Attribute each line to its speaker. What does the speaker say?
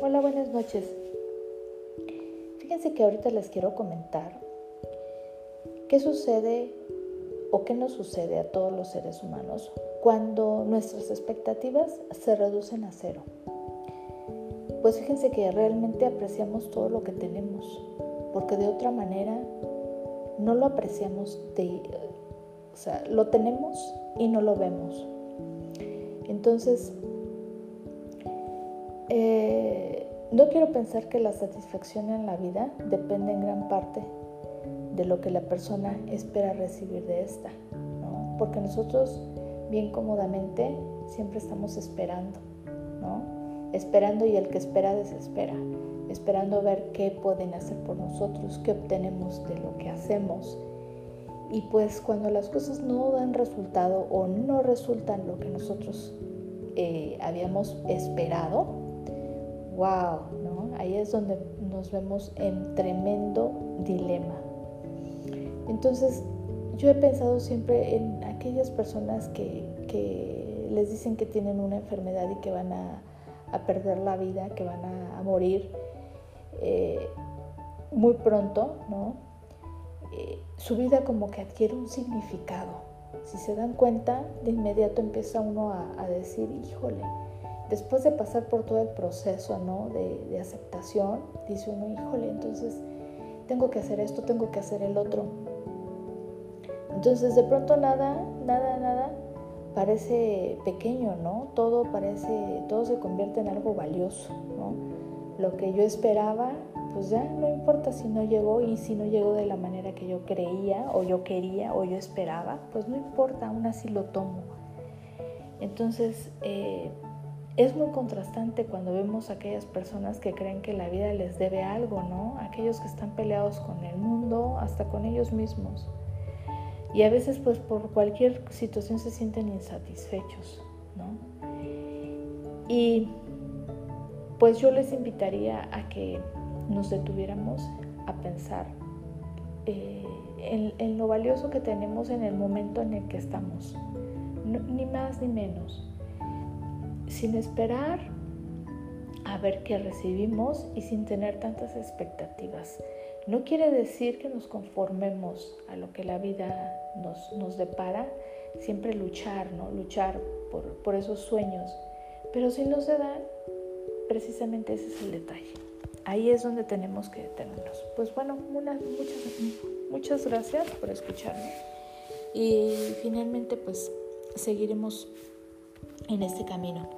Speaker 1: Hola, buenas noches. Fíjense que ahorita les quiero comentar qué sucede o qué nos sucede a todos los seres humanos cuando nuestras expectativas se reducen a cero. Pues fíjense que realmente apreciamos todo lo que tenemos, porque de otra manera no lo apreciamos de, o sea, lo tenemos y no lo vemos. Entonces, no quiero pensar que la satisfacción en la vida depende en gran parte de lo que la persona espera recibir de esta, porque nosotros bien cómodamente siempre estamos esperando, esperando y el que espera desespera, esperando ver qué pueden hacer por nosotros, qué obtenemos de lo que hacemos. Y pues cuando las cosas no dan resultado o no resultan lo que nosotros eh, habíamos esperado, wow, ¿no? Ahí es donde nos vemos en tremendo dilema. Entonces, yo he pensado siempre en aquellas personas que, les dicen que tienen una enfermedad y que van a, perder la vida, que van a, morir eh, muy pronto, ¿no? Eh, su vida como que adquiere un significado. Si se dan cuenta, de inmediato empieza uno a, a decir, híjole, después de pasar por todo el proceso ¿no? de, aceptación, dice uno, híjole, entonces tengo que hacer esto, tengo que hacer el otro. Entonces de pronto nada, nada, nada parece pequeño, ¿no? Todo parece, todo se convierte en algo valioso, ¿no? Lo que yo esperaba, pues ya no importa si no llegó y si no llegó de la manera que yo creía o yo quería o yo esperaba, pues no importa, aún así lo tomo. Entonces, eh, es muy contrastante cuando vemos a aquellas personas que creen que la vida les debe algo, ¿no? Aquellos que están peleados con el mundo, hasta con ellos mismos. Y a veces pues por cualquier situación se sienten insatisfechos, ¿no? Y pues yo les invitaría a que nos detuviéramos a pensar eh, en, lo valioso que tenemos en el momento en el que estamos, ni más ni menos sin esperar a ver qué recibimos y sin tener tantas expectativas. No quiere decir que nos conformemos a lo que la vida nos, nos depara, siempre luchar, ¿no? Luchar por, por, esos sueños. Pero si no se dan, precisamente ese es el detalle. Ahí es donde tenemos que detenernos. Pues bueno, muchas, muchas gracias por escucharme. Y finalmente, pues seguiremos en este camino.